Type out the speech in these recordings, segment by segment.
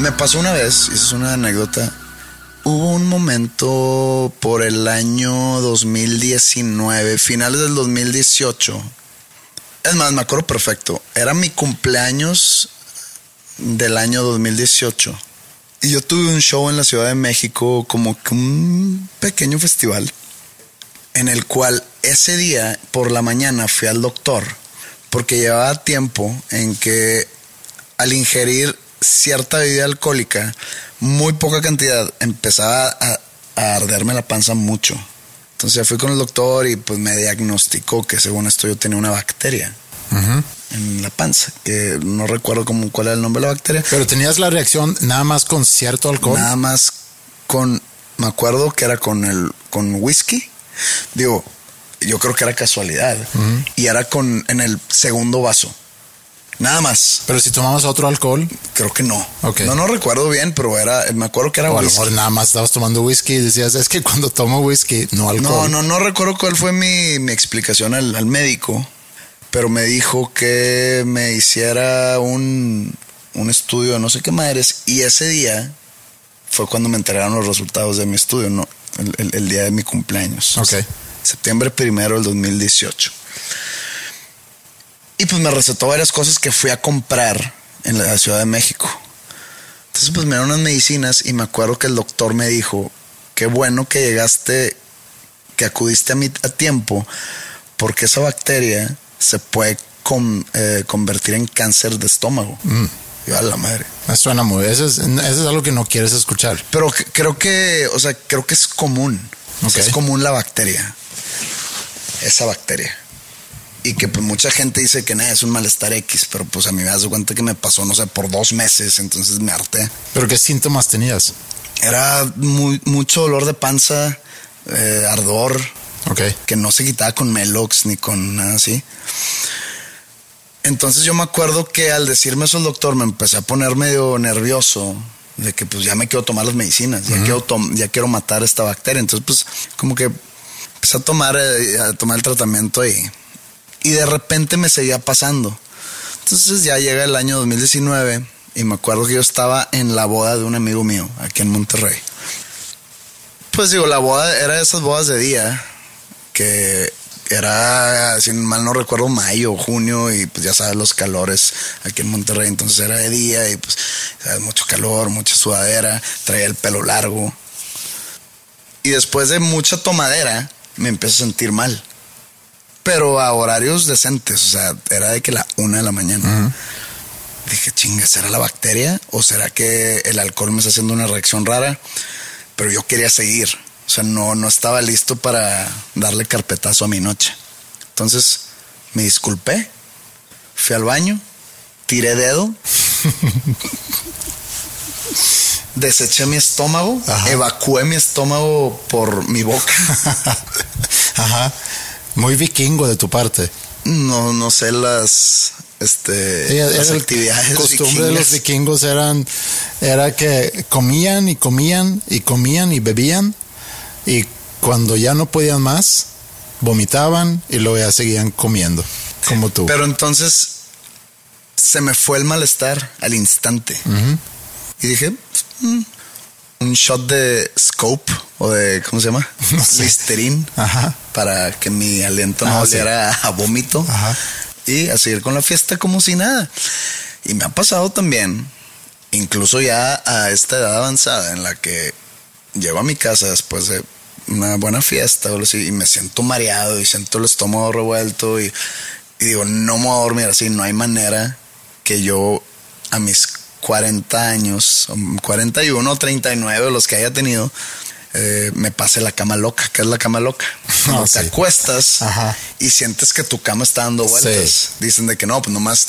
Me pasó una vez, es una anécdota. Hubo un momento por el año 2019, finales del 2018. Es más, me acuerdo perfecto. Era mi cumpleaños del año 2018. Y yo tuve un show en la Ciudad de México, como un pequeño festival, en el cual ese día por la mañana fui al doctor, porque llevaba tiempo en que al ingerir cierta bebida alcohólica, muy poca cantidad, empezaba a, a arderme la panza mucho. Entonces ya fui con el doctor y pues me diagnosticó que según esto yo tenía una bacteria en la panza, que no recuerdo cómo, cuál era el nombre de la bacteria. Pero tenías la reacción nada más con cierto alcohol. Nada más con, me acuerdo que era con el, con whisky. Digo, yo creo que era casualidad. Y era con, en el segundo vaso. Nada más. Pero si tomabas otro alcohol, Creo que no. No, no recuerdo bien, pero era, me acuerdo que era o a lo mejor nada más estabas tomando whisky y decías, es que cuando tomo whisky, no No, alcohol. no, no recuerdo cuál fue mi, mi explicación al, al médico, pero me dijo que me hiciera un, un estudio de no sé qué madres y ese día fue cuando me enteraron los resultados de mi estudio, no, el, el- el día de mi cumpleaños. Ok. Septiembre primero del 2018. Y pues me recetó varias cosas que fui a comprar en la Ciudad de México. Entonces pues me dieron unas medicinas y me acuerdo que el doctor me dijo, qué bueno que llegaste, que acudiste a, mi, a tiempo, porque esa bacteria se puede con- eh, convertir en cáncer de estómago. Yo a la madre. Me suena muy. Eso es, eso es algo que no quieres escuchar. Pero que- creo que, o sea, creo que es común. O sea, Ok. es común la bacteria. Esa bacteria. Y que pues mucha gente dice que nada, es un malestar X, pero pues a mí me das cuenta que me pasó, no sé, por dos meses, entonces me harté. Pero qué síntomas tenías. Era muy, mucho dolor de panza, eh, ardor, Ok. que no se quitaba con Melox ni con nada así. Entonces yo me acuerdo que al decirme eso el doctor me empecé a poner medio nervioso de que pues ya me quiero tomar las medicinas, ya, quiero, ya quiero matar esta bacteria. Entonces pues como que empecé a tomar, eh, a tomar el tratamiento y, y de repente me seguía pasando. Entonces ya llega el año 2019 y me acuerdo que yo estaba en la boda de un amigo mío aquí en Monterrey. Pues digo, la boda era de esas bodas de día que era, si mal no recuerdo, mayo, junio, y pues ya sabes los calores aquí en Monterrey, entonces era de día y pues sabes, mucho calor, mucha sudadera, traía el pelo largo. Y después de mucha tomadera, me empiezo a sentir mal. Pero a horarios decentes, o sea, era de que la una de la mañana. Dije, chinga, ¿será la bacteria? ¿O será que el alcohol me está haciendo una reacción rara? Pero yo quería seguir. O sea, no, no estaba listo para darle carpetazo a mi noche. Entonces me disculpé, fui al baño, tiré dedo, deseché mi estómago, Ajá. evacué mi estómago por mi boca. Ajá. Muy vikingo de tu parte. No, no sé las, este, Sí, las actividades costumbre de los vikingos eran era que comían y comían y comían y bebían y cuando ya no podían más vomitaban y luego ya seguían comiendo como tú. Pero entonces se me fue el malestar al instante. Y dije, "Mm, un shot de scope o de, ¿cómo se llama? No sé. Listerine. Ajá. Para que mi aliento no Ah, sí. oliera a vómito. Ajá. Y a seguir con la fiesta como si nada. Y me ha pasado también, incluso ya a esta edad avanzada en la que llego a mi casa después de una buena fiesta o así, y me siento mareado y siento el estómago revuelto y, y digo, no me voy a dormir así, no hay manera que yo a mis 40 años, o 41 o 39, los que haya tenido, eh, me pase la cama loca, que es la cama loca. Cuando Ah, te sí. acuestas Ajá. y sientes que tu cama está dando vueltas. Sí. Dicen de que no, pues nomás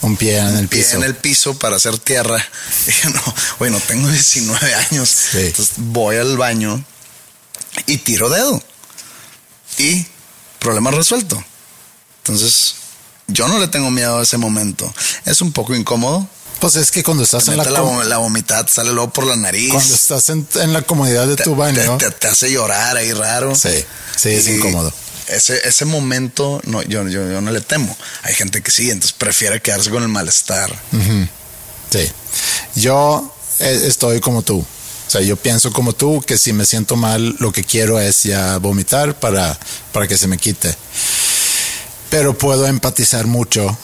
Un pie en el pie piso. en el piso para hacer tierra. Y no, bueno, tengo 19 años. Sí. Entonces voy al baño y tiro dedo. Y problema resuelto. Entonces, yo no le tengo miedo a ese momento. Es un poco incómodo. Pues es que cuando estás Te en la, la, la vomitada, sale luego por la nariz. cuando estás en, en la comodidad de te, tu baño. te- hace llorar ahí raro. Sí, sí, es incómodo. Ese, ese momento no, yo, yo, yo no le temo. Hay gente que sí, entonces prefiere quedarse con el malestar. Sí. Yo eh, estoy como tú. O sea, yo pienso como tú que si me siento mal, lo que quiero es ya vomitar para, para que se me quite. Pero puedo empatizar mucho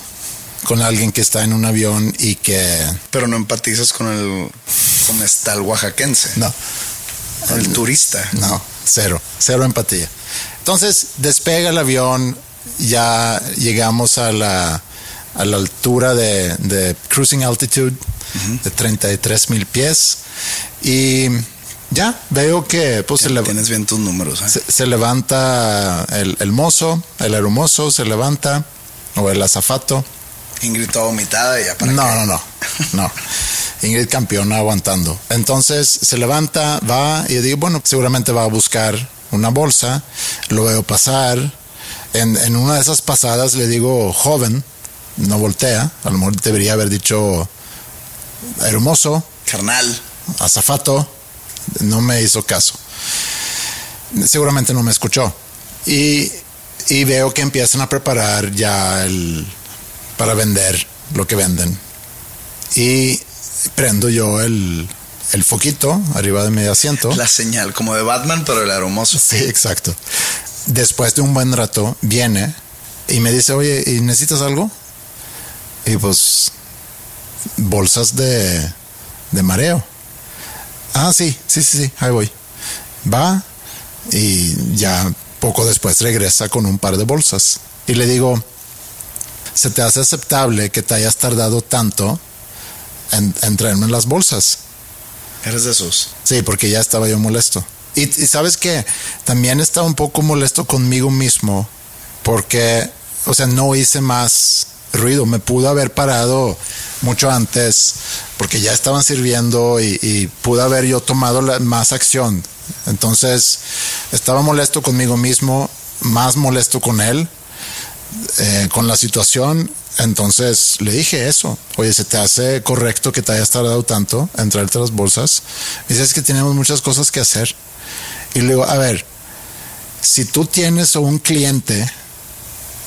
con alguien que está en un avión y que Pero no empatizas con el el oaxaquense, no, el turista. no, cero, cero empatía. Entonces despega el avión, ya llegamos a la, a la altura de, de cruising altitude de 33 mil pies y ya veo que pues se, Tienes bien tus números. ¿eh? se, se levanta el, el mozo, el aeromozo se levanta o el azafato. Ingrid toda vomitada y ya para No, qué. no, no, no. Ingrid campeona aguantando. Entonces se levanta, va y yo digo, bueno, seguramente va a buscar una bolsa. Lo veo pasar. En, en una de esas pasadas le digo, joven, no voltea. A lo mejor debería haber dicho hermoso, Carnal. azafato. No me hizo caso. Seguramente no me escuchó. Y, y veo que empiezan a preparar ya el para vender lo que venden. Y prendo yo el, el foquito arriba de mi asiento. La señal, como de Batman, pero el aromoso. Sí, exacto. Después de un buen rato, viene y me dice, oye, ¿y necesitas algo? Y pues, bolsas de, de mareo. Ah, sí, sí, sí, sí, ahí voy. Va y ya poco después regresa con un par de bolsas. Y le digo, ¿se te hace aceptable que te hayas tardado tanto en, en traerme las bolsas? Eres de esos. Sí, porque ya estaba yo molesto. Y, y sabes que también estaba un poco molesto conmigo mismo porque, o sea, no hice más ruido. Me pudo haber parado mucho antes porque ya estaban sirviendo y, y pude haber yo tomado la- más acción. Entonces, estaba molesto conmigo mismo, más molesto con él, eh, con la situación. Entonces le dije eso. Oye, ¿se te hace correcto que te hayas tardado tanto en traerte las bolsas? Me dice, que tenemos muchas cosas que hacer. Y le digo, a ver, si tú tienes un cliente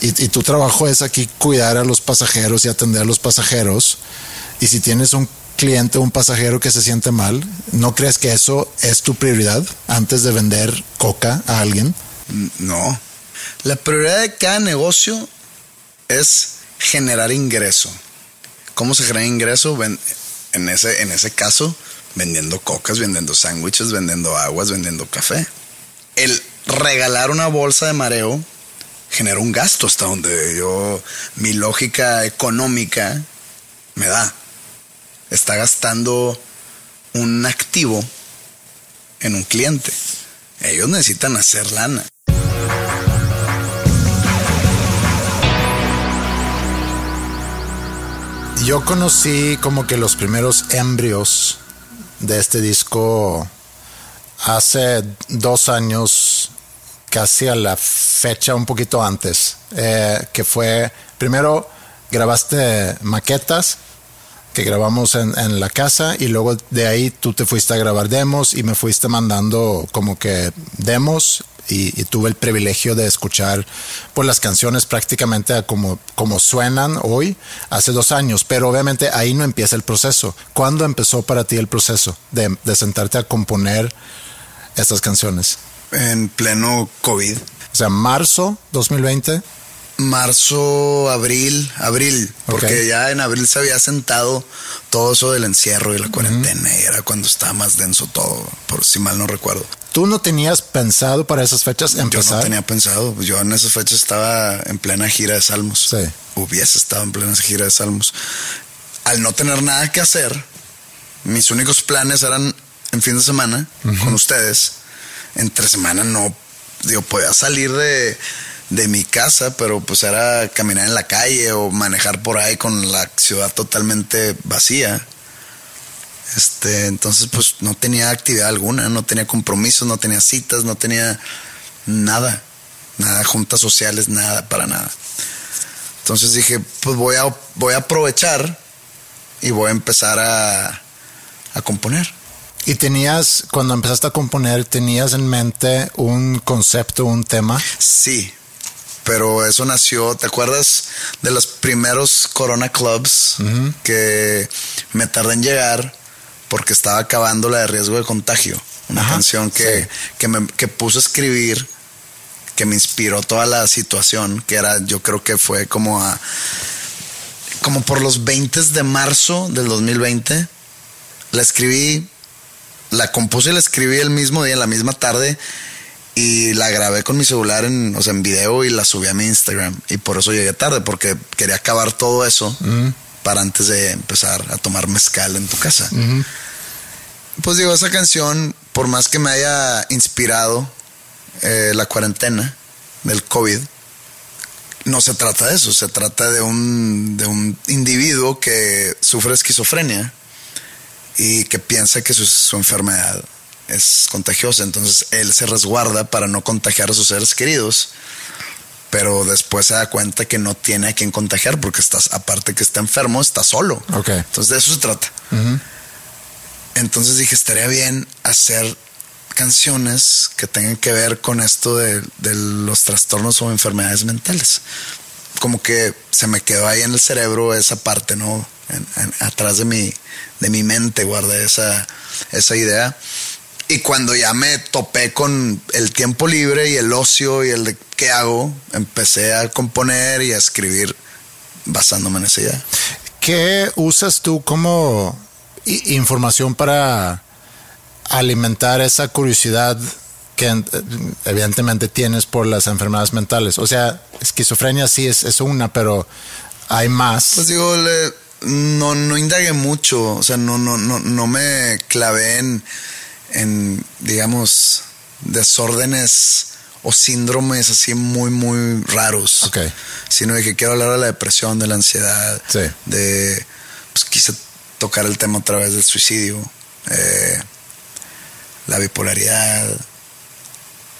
y, y tu trabajo es aquí cuidar a los pasajeros y atender a los pasajeros, y si tienes un cliente un pasajero que se siente mal, ¿no crees que eso es tu prioridad antes de vender coca a alguien? No. La prioridad de cada negocio es generar ingreso. ¿Cómo se genera ingreso? En ese, en ese caso, vendiendo cocas, vendiendo sándwiches, vendiendo aguas, vendiendo café. El regalar una bolsa de mareo genera un gasto hasta donde yo, mi lógica económica me da. Está gastando un activo en un cliente. Ellos necesitan hacer lana. Yo conocí como que los primeros embrios de este disco hace dos años, casi a la fecha un poquito antes, eh, que fue, primero grabaste maquetas que grabamos en, en la casa y luego de ahí tú te fuiste a grabar demos y me fuiste mandando como que demos y, tuve el privilegio de escuchar pues, las canciones prácticamente como, como suenan hoy, hace dos años, pero obviamente ahí no empieza el proceso. ¿Cuándo empezó para ti el proceso de, de sentarte a componer estas canciones? En pleno COVID. O sea, marzo 2020 marzo, abril, abril, porque ya en abril se había sentado todo eso del encierro y la cuarentena, y era cuando estaba más denso todo, por si mal no recuerdo. ¿Tú no tenías pensado para esas fechas empezar? Yo no tenía pensado, yo en esas fechas estaba en plena gira de salmos. Sí. Hubiese estado en plena gira de salmos. Al no tener nada que hacer, mis únicos planes eran en fin de semana con ustedes. Entre semana no, digo, podía salir de de mi casa, pero pues era caminar en la calle o manejar por ahí con la ciudad totalmente vacía. Este, entonces pues no tenía actividad alguna, no tenía compromisos, no tenía citas, no tenía nada, nada, juntas sociales, nada, para nada. Entonces dije, pues voy a, voy a aprovechar y voy a empezar a, a componer. ¿Y tenías, cuando empezaste a componer, tenías en mente un concepto, un tema? Sí, pero eso nació, ¿te acuerdas de los primeros Corona Clubs que me tardé en llegar porque estaba acabando la de riesgo de contagio? Una canción que, que, me, que puse a escribir, que me inspiró toda la situación, que era, yo creo que fue como a, como por los 20 de marzo del 2020. La escribí, la compuse y la escribí el mismo día, la misma tarde y la grabé con mi celular en, o sea, en video y la subí a mi Instagram. Y por eso llegué tarde, porque quería acabar todo eso para antes de empezar a tomar mezcal en tu casa. Pues digo, esa canción, por más que me haya inspirado eh, la cuarentena del COVID, no se trata de eso, se trata de un, de un individuo que sufre esquizofrenia y que piensa que su, su enfermedad es contagiosa, entonces él se resguarda para no contagiar a sus seres queridos, pero después se da cuenta que no tiene a quien contagiar porque estás, aparte que está enfermo, está solo. Okay. Entonces de eso se trata. Entonces dije, estaría bien hacer canciones que tengan que ver con esto de, los trastornos o enfermedades mentales. Como que se me quedó ahí en el cerebro esa parte, ¿no? atrás de mi, de mi mente guardé esa, esa idea y cuando ya me topé con el tiempo libre y el ocio y el de qué hago, empecé a componer y a escribir basándome en esa idea. ¿Qué usas tú como información para alimentar esa curiosidad que evidentemente tienes por las enfermedades mentales? O sea, esquizofrenia sí es, es una, pero hay más. Pues digo, no, no indagué mucho, o sea, no, no, no, no me clavé en en, digamos, desórdenes o síndromes así muy, muy raros. Okay. Sino de que quiero hablar de la depresión, de la ansiedad, de, pues quise tocar el tema a través del suicidio, eh, la bipolaridad,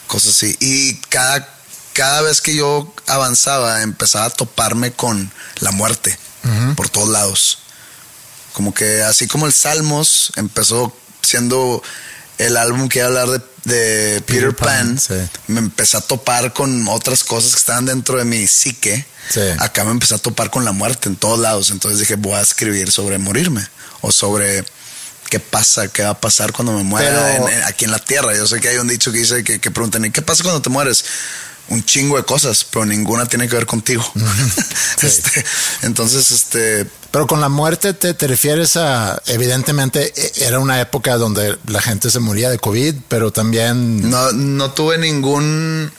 cosas así. Y cada, cada vez que yo avanzaba, empezaba a toparme con la muerte por todos lados. Como que así como el Salmos empezó siendo el álbum que iba a hablar de, de Peter, Pan, me empecé a topar con otras cosas que estaban dentro de mi psique. Acá me empecé a topar con la muerte en todos lados. Entonces dije, voy a escribir sobre morirme o sobre qué pasa, qué va a pasar cuando me muera aquí en la tierra. Yo sé que hay un dicho que dice que, que preguntan, ¿y qué pasa cuando te mueres? Un chingo de cosas, pero ninguna tiene que ver contigo. este, entonces, este... Pero con la muerte te, te, refieres a, evidentemente, e, era una época donde la gente se moría de COVID, pero también... No, no tuve ningún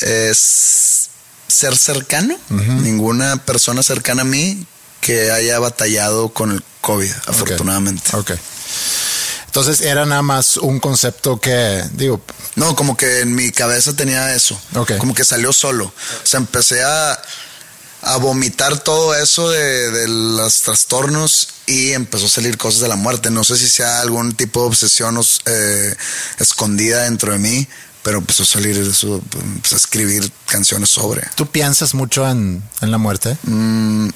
eh, ser cercano, ninguna persona cercana a mí que haya batallado con el COVID, afortunadamente. Ok. Entonces era nada más un concepto que, digo... No, como que en mi cabeza tenía eso. Como que salió solo. O sea, empecé a, a vomitar todo eso de, de, los trastornos y empezó a salir cosas de la muerte. No sé si sea algún tipo de obsesión eh, escondida dentro de mí, pero empezó a salir eso, empecé a escribir canciones sobre. ¿Tú piensas mucho en, en la muerte? Mm,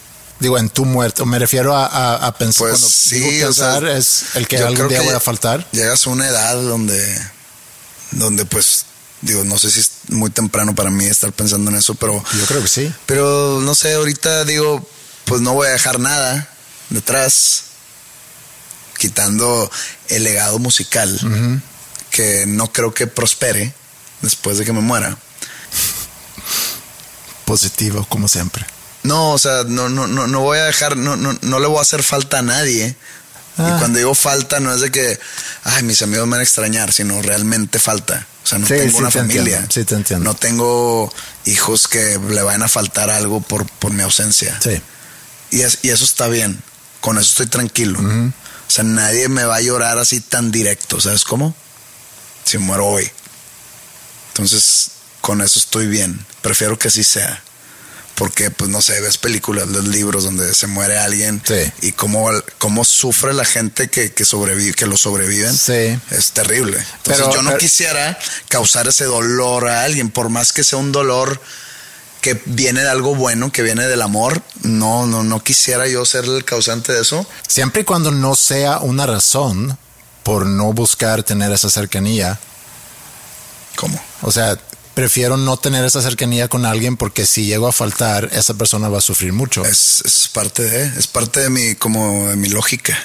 Digo, en tu muerte. Me refiero a, pensar. Pues sí, pensar es el que algún día voy a faltar. Llegas a una edad donde, donde pues Digo, no sé si es muy temprano para mí estar pensando en eso, pero... Yo creo que sí. Pero no sé, ahorita digo, pues no voy a dejar nada detrás, quitando el legado musical, que no creo que prospere después de que me muera. Positivo, como siempre. No, o sea, no, no, no, no voy a dejar, no, no, no le voy a hacer falta a nadie. Ah. Y cuando digo falta, no es de que, ay, mis amigos me van a extrañar, sino realmente falta. O sea, no Sí, tengo sí una te familia. entiendo, sí te entiendo. No tengo hijos que le vayan a faltar algo por, por mi ausencia. Sí. Y, es- y eso está bien. Con eso estoy tranquilo. O sea, nadie me va a llorar así tan directo. ¿Sabes cómo? Si muero hoy. Entonces, con eso estoy bien. Prefiero que así sea. Porque, pues, no sé, ves películas, los libros donde se muere alguien Sí. y cómo, cómo sufre la gente que, que sobrevive, que lo sobreviven. Sí. Es terrible. Entonces, Pero- yo no pero- quisiera causar ese dolor a alguien, por más que sea un dolor que viene de algo bueno, que viene del amor. No, no, no quisiera yo ser el causante de eso. Siempre y cuando no sea una razón por no buscar tener esa cercanía. ¿Cómo? O sea, prefiero no tener esa cercanía con alguien porque si llego a faltar, esa persona va a sufrir mucho. Es, es parte de, es parte de mi, como de mi lógica.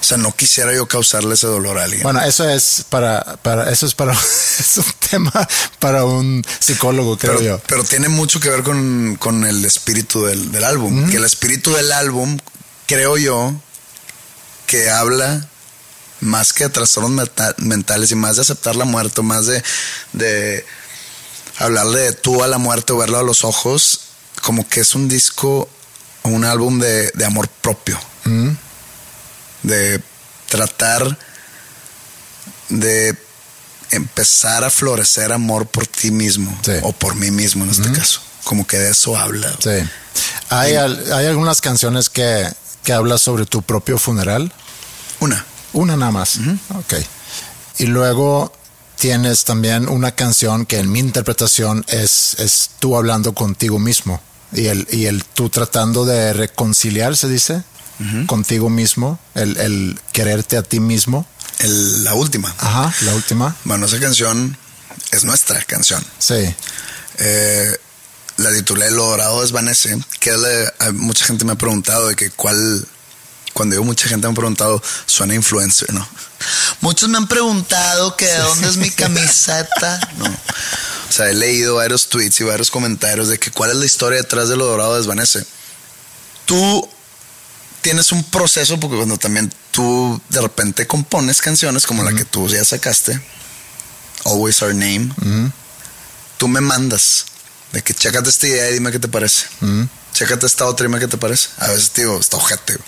O sea, no quisiera yo causarle ese dolor a alguien. Bueno, eso es para, para, eso es para, es un tema para un psicólogo, creo pero, yo. pero tiene mucho que ver con, con el espíritu del, del álbum. Que el espíritu del álbum, creo yo, que habla más que de trastornos mentales y más de aceptar la muerte, más de, de hablarle de tú a la muerte o verlo a los ojos, como que es un disco o un álbum de, de amor propio. De tratar de empezar a florecer amor por ti mismo Sí. o por mí mismo en este caso. Como que de eso habla. Sí. Hay, al- hay algunas canciones que, que hablas sobre tu propio funeral. Una. Una nada más. Ok. Y luego tienes también una canción que en mi interpretación es, es tú hablando contigo mismo. Y el, y el tú tratando de reconciliar, se dice, contigo mismo, el, el quererte a ti mismo. El- la última. Ajá, la última. Bueno, esa canción es nuestra canción. Sí. Eh, la titulé Lo Dorado Desvanece, que la- hay mucha gente me ha preguntado de que cuál, cuando digo mucha gente me ha preguntado, suena influencer, ¿no? Muchos me han preguntado que de dónde es mi camiseta, no. O sea, he leído varios tweets y varios comentarios de que cuál es la historia detrás de Lo Dorado Desvanece. Tú tienes un proceso, porque cuando también tú de repente compones canciones como la que tú ya sacaste, Always Our Name, tú me mandas de que chécate esta idea y dime qué te parece. Chécate esta otra y dime qué te parece. A veces te digo, está ojete.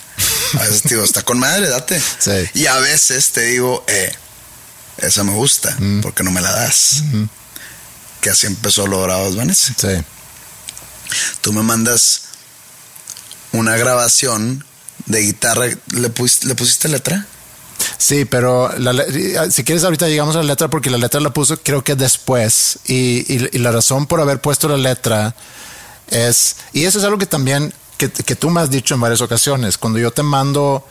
A veces te digo, está con madre, date. Sí. Y a veces te digo, eh, esa me gusta, porque no me la das. Que así empezó Lo Dorado Desvanece. Sí. Tú me mandas una grabación de guitarra. ¿Le, pus- ¿le pusiste letra? Sí, pero la le- si quieres ahorita llegamos a la letra porque la letra la puso creo que después y, y- y la razón por haber puesto la letra es, y eso es algo que también, que, que tú me has dicho en varias ocasiones, cuando yo te mando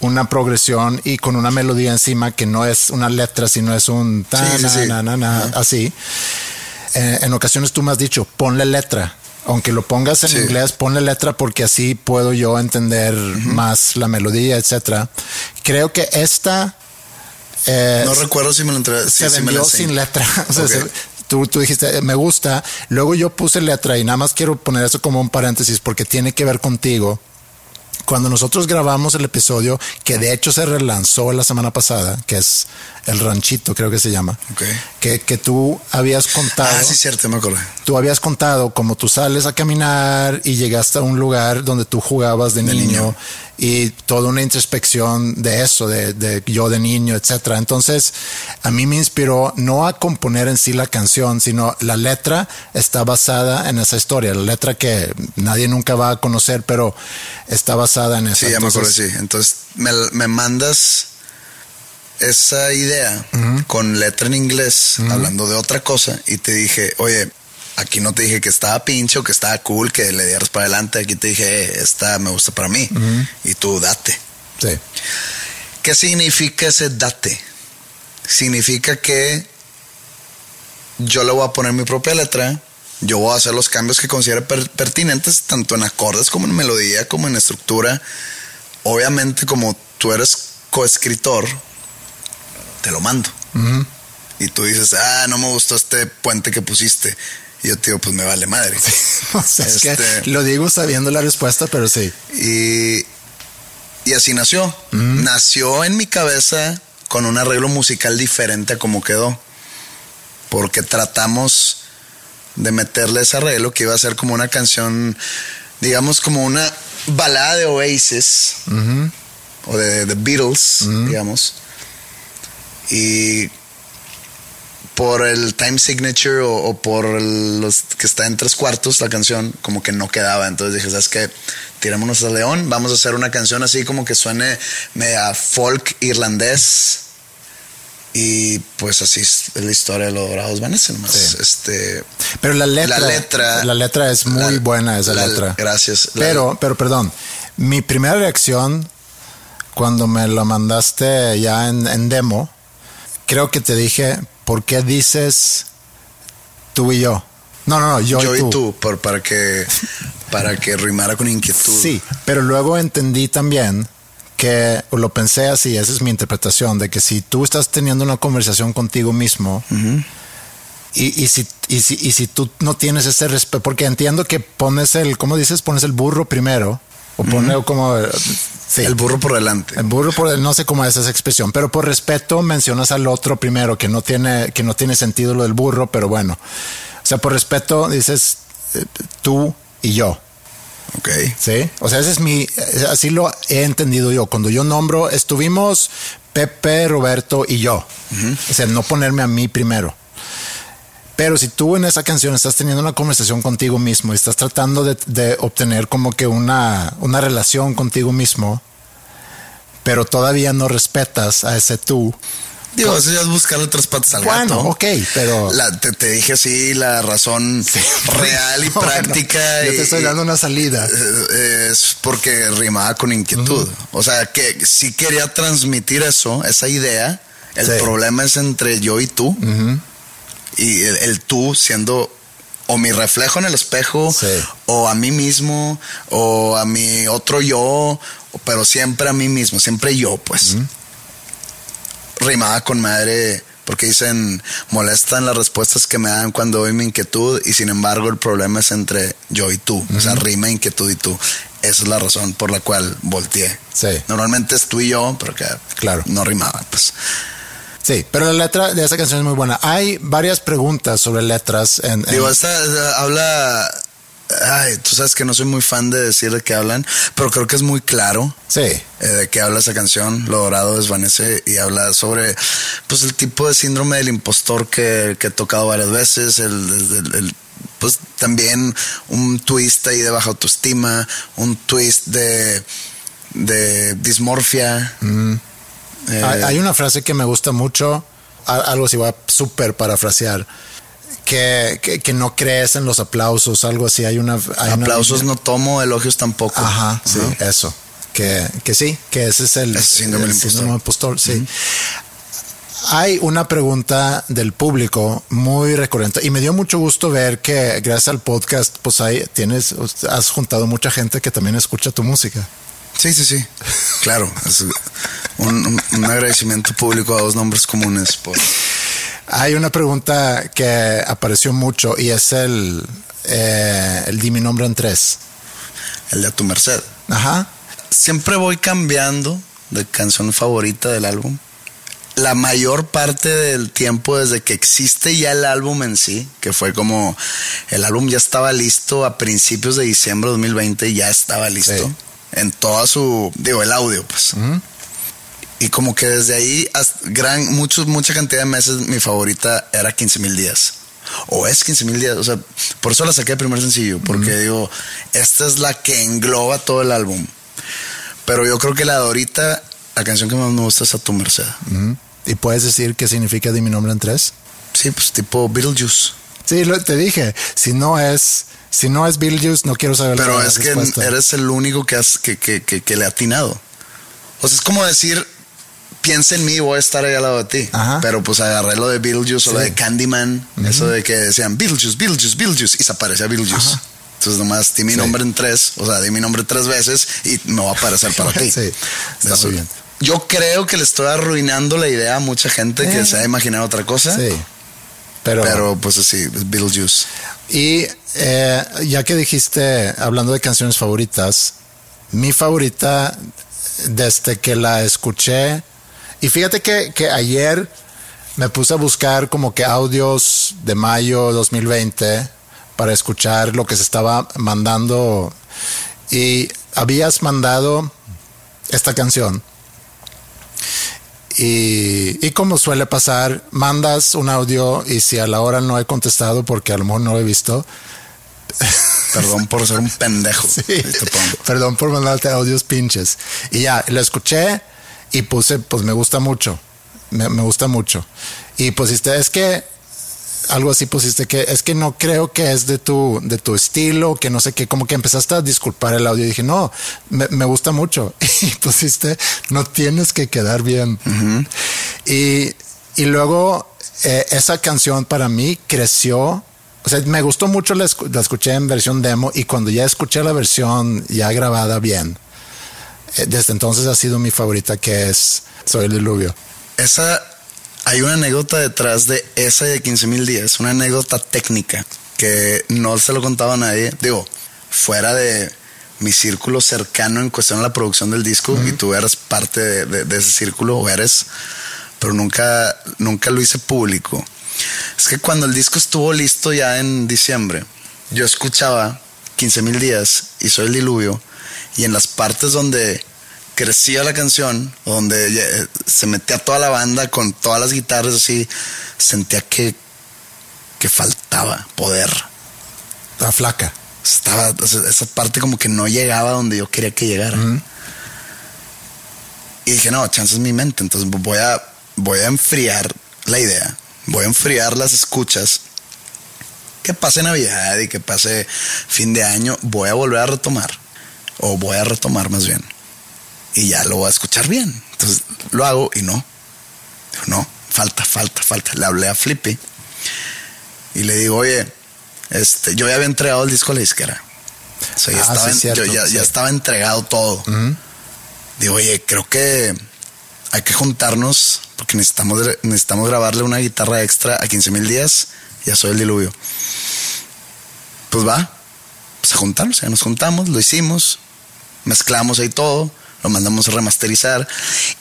una progresión y con una melodía encima que no es una letra, sino es un ta, Sí, sí, na, sí. na, na, na, así, eh, en ocasiones tú me has dicho, ponle letra. Aunque lo pongas en inglés, ponle letra porque así puedo yo entender más la melodía, etcétera. Creo que esta eh, No recuerdo si me lo se sí, me vendió enseñé. sin letra. O sea, Ok. Tú, tú dijiste, eh, me gusta. Luego yo puse letra y nada más quiero poner eso como un paréntesis porque tiene que ver contigo. Cuando nosotros grabamos el episodio, que de hecho se relanzó la semana pasada, que es El Ranchito, creo que se llama, Ok. que, que tú habías contado Ah, sí, cierto, me acordé. tú habías contado como tú sales a caminar y llegaste a un lugar donde tú jugabas de, De niño, niño. y toda una introspección de eso, de, de yo de niño, etcétera. Entonces, a mí me inspiró no a componer en sí la canción, sino la letra está basada en esa historia, la letra que nadie nunca va a conocer, pero está basada en eso. Sí, ya me acordé, sí. Entonces me, me mandas esa idea con letra en inglés, hablando de otra cosa, y te dije, oye, aquí no te dije que estaba pinche o que estaba cool, que le dieras para adelante, aquí te dije, eh, esta me gusta para mí, y tú date. Sí, ¿Qué significa ese date? Significa que yo le voy a poner mi propia letra, yo voy a hacer los cambios que considere per- pertinentes, tanto en acordes como en melodía, como en estructura. Obviamente, como tú eres coescritor, te lo mando. Y tú dices, ah, no me gustó este puente que pusiste. Y yo te digo, pues me vale madre. O sea, es Este- que lo digo sabiendo la respuesta, pero sí. Y, y así nació. Nació en mi cabeza con un arreglo musical diferente a como quedó. Porque tratamos de meterle ese arreglo que iba a ser como una canción, digamos, como una balada de Oasis o de The Beatles, digamos. Y por el time signature o, o por el- los que está en tres cuartos la canción, como que no quedaba. Entonces dije, ¿sabes qué? Tirémonos a León, vamos a hacer una canción así como que suene media folk irlandés. Y pues así es la historia de los Dorados Vanessa, nomás. Sí. Este, Pero la letra, La letra- la letra es muy la- buena esa la- letra. gracias. Pero, pero perdón, mi primera reacción cuando me lo mandaste ya en, en demo, creo que te dije, ¿por qué dices tú y yo? No, no, no, yo, yo y tú. y tú, por, para que para que rimara con inquietud. Sí, pero luego entendí también que, o lo pensé así, esa es mi interpretación, de que si tú estás teniendo una conversación contigo mismo y, y si, y, si, y si tú no tienes ese respeto, porque entiendo que pones el, ¿cómo dices? Pones el burro primero, o pone como... Sí. El burro por delante. El burro por no sé cómo es esa expresión, pero por respeto mencionas al otro primero, que no tiene, que no tiene sentido lo del burro, pero bueno. O sea, por respeto dices eh, tú y yo. Ok. Sí. O sea, ese es mi, así lo he entendido yo. Cuando yo nombro, estuvimos Pepe, Roberto y yo. O sea, no ponerme a mí primero. Pero si tú en esa canción estás teniendo una conversación contigo mismo y estás tratando de, de obtener como que una, una relación contigo mismo, pero todavía no respetas a ese tú, Digo, eso ya es buscarle tres patas al Bueno, gato. ok, pero- La- te, te dije así la razón real y Bueno, práctica. yo y- te estoy dando una salida. eh, Es porque rimaba con inquietud. O sea, que sí quería transmitir eso, esa idea. El Sí. problema es entre yo y tú. Y el, el tú siendo o mi reflejo en el espejo, Sí. o a mí mismo, o a mi otro yo, pero siempre a mí mismo, siempre yo, pues. Rimaba con madre, porque dicen, molestan las respuestas que me dan cuando doy mi inquietud, y sin embargo el problema es entre yo y tú. O sea, rima, inquietud y tú. Esa es la razón por la cual volteé. Sí. Normalmente es tú y yo, pero que Claro. no rimaba, pues. Sí, pero la letra de esa canción es muy buena. Hay varias preguntas sobre letras en, en- Digo, esta habla. Ay, tú sabes que no soy muy fan de decir de qué hablan, pero creo que es muy claro Sí, eh, de qué habla esa canción. Lo Dorado desvanece y habla sobre pues el tipo de síndrome del impostor que, que he tocado varias veces. El, el- el- pues también un twist ahí de baja autoestima, un twist de, de dismorfia. Eh, Hay, hay una frase que me gusta mucho, algo así, voy a súper parafrasear, que, que, que no crees en los aplausos, algo así. Hay una. hay aplausos no tomo, elogios tampoco. Ajá, sí, eso. Que, que sí, que ese es el, síndrome el síndrome del impostor, sí. Hay una pregunta del público muy recurrente y me dio mucho gusto ver que gracias al podcast, pues ahí tienes, has juntado mucha gente que también escucha tu música. Sí, sí, sí. Claro. es un, un- agradecimiento público a dos nombres comunes por. Hay una pregunta que apareció mucho y es el, eh, el di mi nombre en tres. El de a tu merced. Ajá. Siempre voy cambiando de canción favorita del álbum. La mayor parte del tiempo desde que existe ya el álbum en sí, que fue como el álbum ya estaba listo a principios de diciembre de 2020, ya estaba listo Sí. En toda su, digo, el audio, pues. Y como que desde ahí, hasta gran, muchos, mucha cantidad de meses, mi favorita era 15 mil días. O es 15 mil días. O sea, por eso la saqué de primer sencillo. Porque digo, esta es la que engloba todo el álbum. Pero yo creo que la de ahorita, la canción que más me gusta es A Tu Merced. ¿Y puedes decir qué significa di mi nombre en tres? Sí, pues tipo Beetlejuice. Sí, lo, te dije, si no es, si no es Beetlejuice, no quiero saber Pero la es que respuesta. eres el único que, has, que, que, que, que le ha atinado. O sea, es como decir piensa en mí, voy a estar ahí al lado de ti. Ajá. Pero pues agarré lo de Beetlejuice o lo Sí. de Candyman, eso de que decían Beetlejuice, Beetlejuice, Beetlejuice, y se aparecía Beetlejuice. Entonces nomás di mi Sí. nombre en tres, o sea, di mi nombre tres veces y me va a aparecer para ti. Sí, está Eso. muy bien. Yo creo que le estoy arruinando la idea a mucha gente que Eh. se ha imaginado otra cosa. Sí. Pero, Pero pues así, es Beetlejuice. y eh, ya que dijiste, hablando de canciones favoritas, mi favorita desde que la escuché, y fíjate que, que ayer me puse a buscar como que audios de mayo 2020 para escuchar lo que se estaba mandando y habías mandado esta canción. Y, y como suele pasar, mandas un audio y si a la hora no he contestado porque a lo mejor no lo he visto, Perdón por ser un pendejo. Sí. Perdón por mandarte audios pinches. Y ya, lo escuché y puse, pues me gusta mucho. Me, me gusta mucho. Y pusiste, es que algo así pusiste que es que no creo que es de tu, de tu estilo, que no sé qué, como que empezaste a disculpar el audio y dije, no, me, me gusta mucho. Y pusiste, no tienes que quedar bien. y, y luego eh, esa canción para mí creció. O sea, me gustó mucho, la, escu- la escuché en versión demo y cuando ya escuché la versión ya grabada bien, eh, desde entonces ha sido mi favorita que es Soy el Diluvio. Esa, hay una anécdota detrás de esa de 15 mil días, una anécdota técnica que no se lo contaba a nadie. Digo, fuera de mi círculo cercano en cuestión a la producción del disco y tú eres parte de, de- de ese círculo o eres, pero nunca, nunca lo hice público. Es que cuando el disco estuvo listo ya en diciembre, yo escuchaba 15 mil días y soy el diluvio y en las partes donde crecía la canción, donde ya- se metía toda la banda con todas las guitarras así, sentía que, que faltaba poder. La flaca. Estaba, esa parte como que no llegaba donde yo quería que llegara. Y dije, no, chance es mi mente, entonces voy a, voy a enfriar la idea, voy a enfriar las escuchas. Que pase Navidad y que pase fin de año, voy a volver a retomar, o voy a retomar más bien. Y ya lo voy a escuchar bien. Entonces lo hago y no. Digo, no, falta, falta, falta. Le hablé a Flippy y le digo, oye, este, yo ya había entregado el disco a la disquera. O sea, ya, Ah, estaba, sí, en- cierto, yo ya, sí. ya estaba entregado todo. Digo, oye, creo que hay que juntarnos porque necesitamos, necesitamos grabarle una guitarra extra a 15 mil días. Ya soy el diluvio. Pues va, pues a juntarnos, ya nos juntamos, lo hicimos, mezclamos ahí todo, lo mandamos a remasterizar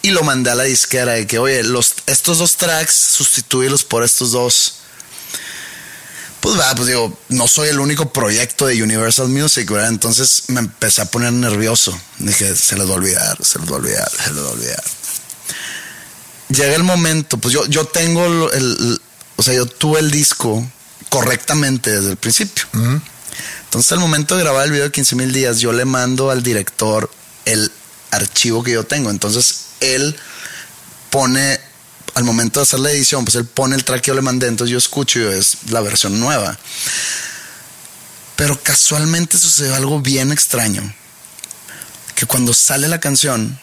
y lo mandé a la disquera de que, oye, los, estos dos tracks, sustituirlos por estos dos. Pues va, pues digo, no soy el único proyecto de Universal Music, ¿verdad? Entonces me empecé a poner nervioso. Dije, se les va a olvidar, se les va a olvidar, se les va a olvidar. Llega el momento, pues yo, yo tengo el, el- o sea, yo tuve el disco correctamente desde el principio. Entonces al momento de grabar el video de 15 mil días, yo le mando al director el archivo que yo tengo. Entonces él pone, al momento de hacer la edición, pues él pone el track que yo le mandé, entonces yo escucho y es la versión nueva. Pero casualmente sucedió algo bien extraño. Que cuando sale la canción,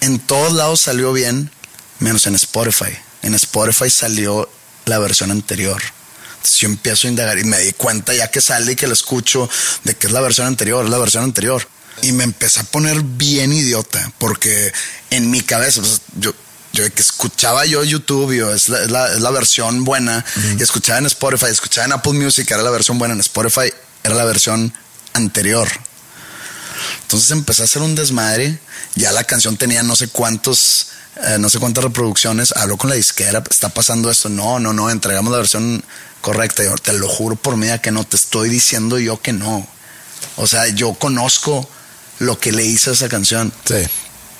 en todos lados salió bien, menos en Spotify. En Spotify salió la versión anterior. Entonces yo empiezo a indagar y me di cuenta ya que sale y que lo escucho de que es la versión anterior, es la versión anterior. Y me empecé a poner bien idiota porque en mi cabeza, pues, yo, yo que escuchaba yo YouTube, yo, es, la, es la- es la versión buena, y escuchaba en Spotify, escuchaba en Apple Music, era la versión buena, en Spotify era la versión anterior. Entonces empecé a hacer un desmadre. Ya la canción tenía no sé cuántos, eh, no sé cuántas reproducciones. Habló con la disquera, está pasando esto. No, no, no, entregamos la versión correcta. Yo te lo juro por mí que no, te estoy diciendo yo que no. O sea, yo conozco lo que le a esa canción. Sí.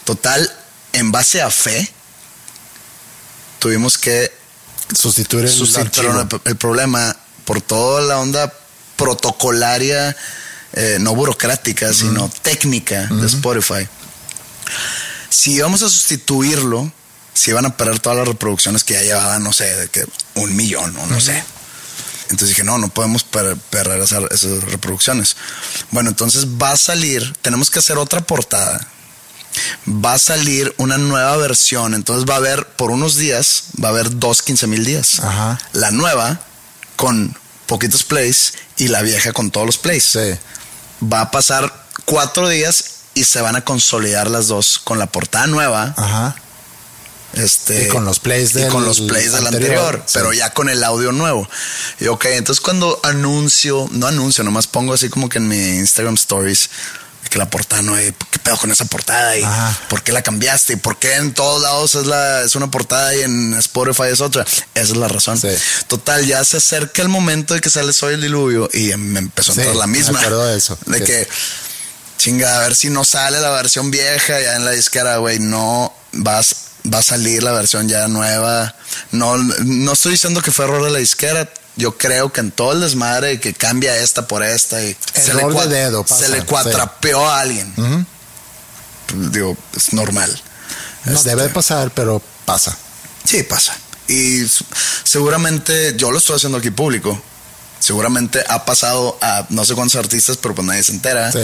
Total, en base a fe, tuvimos que Sustituir el sustituir archivo. el, el problema por toda la onda protocolaria, eh, no burocrática, sino técnica de Spotify. Si íbamos a sustituirlo, si iban a perder todas las reproducciones que ya llevaban, no sé, de que un millón o no sé. Entonces dije, no, no podemos per- perder esa- esas reproducciones. Bueno, entonces va a salir, tenemos que hacer otra portada va a salir una nueva versión. Entonces va a haber, por unos días, va a haber dos 15 mil días. Ajá. La nueva con poquitos plays y la vieja con todos los plays. Sí. Va a pasar cuatro días y se van a consolidar las dos con la portada nueva. Ajá. Este, Y con los plays y del con los plays del anterior, anterior, sí. pero ya con el audio nuevo. Y ok, entonces cuando anuncio, no anuncio, nomás pongo así como que en mi Instagram Stories que la portada no hay, ¿qué pedo con esa portada? ¿Y Ajá. por qué la cambiaste? ¿Y por qué en todos lados es, la, es una portada y en Spotify es otra? Esa es la razón. Sí. Total, ya se acerca el momento de que sale Soy el Diluvio y me empezó a Sí, entrar la me misma. acuerdo de eso. De Que- que, chinga, a ver si no sale la versión vieja ya en la disquera, güey. No vas, va a salir la versión ya nueva. No, no estoy diciendo que fue error de la disquera. Yo creo que en todo el desmadre que cambia esta por esta y Error cua- de dedo, se le sí. cuatrapeó a alguien. Pues, Digo, es normal. No Este, debe pasar, pero pasa. Sí, pasa. Y seguramente yo lo estoy haciendo aquí público. Seguramente ha pasado a no sé cuántos artistas, pero pues nadie se entera. Sí.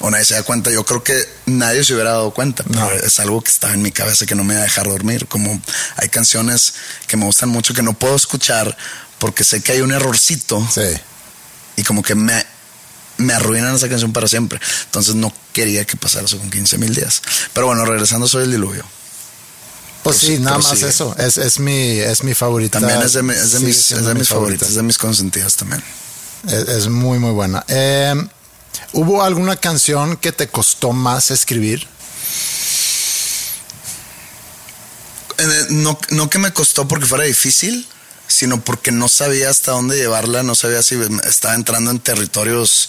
O nadie se da cuenta. Yo creo que nadie se hubiera dado cuenta. Pero No. es algo que está en mi cabeza que no me va a dejar dormir. Como hay canciones que me gustan mucho que no puedo escuchar porque sé que hay un errorcito Sí. y como que me, me arruinan esa canción para siempre. Entonces no quería que pasara eso con 15 mil días. Pero bueno, regresando, soy el diluvio. Pues sí, Prosi- nada más prosigue. eso. Es, es mi, es mi favorita. También es de, mi- es de Sigue mis, es de mi mis favorita. favoritas, es de mis consentidas también. Es, es muy, muy buena. Eh, ¿Hubo alguna canción que te costó más escribir? No, no que me costó porque fuera difícil, sino porque no sabía hasta dónde llevarla, no sabía si estaba entrando en territorios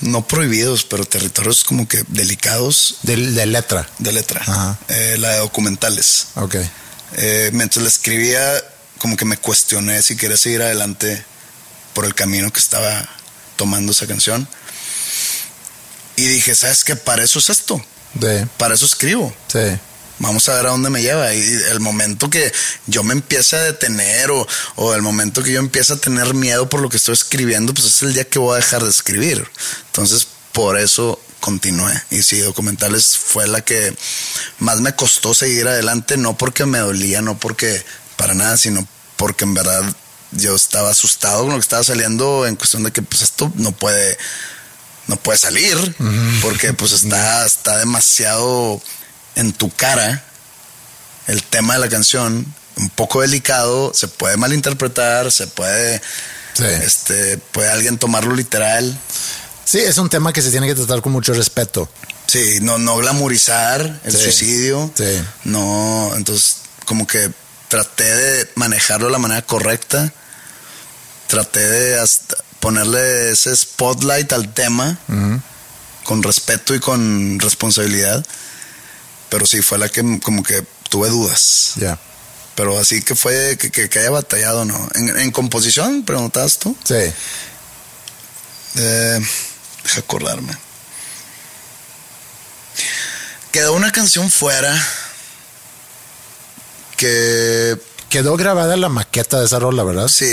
no prohibidos, pero territorios como que delicados De, de letra. de letra, Ajá. Eh, la de documentales. Ok. Eh, mientras la escribía, como que me cuestioné si quería seguir adelante por el camino que estaba tomando esa canción. Y dije, ¿sabes qué? Para eso es esto, para eso escribo. sí. Vamos a ver a dónde me lleva. Y el momento que yo me empiece a detener o, o el momento que yo empiece a tener miedo por lo que estoy escribiendo, pues es el día que voy a dejar de escribir. Entonces, por eso continué. Y sí, documentales fue la que más me costó seguir adelante, no porque me dolía, no porque para nada, sino porque en verdad yo estaba asustado con lo que estaba saliendo en cuestión de que pues esto no puede no puede salir porque pues está está demasiado en tu cara el tema de la canción un poco delicado se puede malinterpretar se puede Sí. este puede alguien tomarlo literal Sí, es un tema que se tiene que tratar con mucho respeto. sí no no glamorizar el Sí. suicidio Sí. no entonces como que traté de manejarlo de la manera correcta traté de hasta ponerle ese spotlight al tema con respeto y con responsabilidad. Pero sí, fue la que como que tuve dudas. Ya. Pero así que fue que, que, que haya batallado, ¿no? En, en composición, preguntabas tú. Sí. Eh, deja acordarme. Quedó una canción fuera que Quedó grabada la maqueta de esa rola, ¿verdad? sí,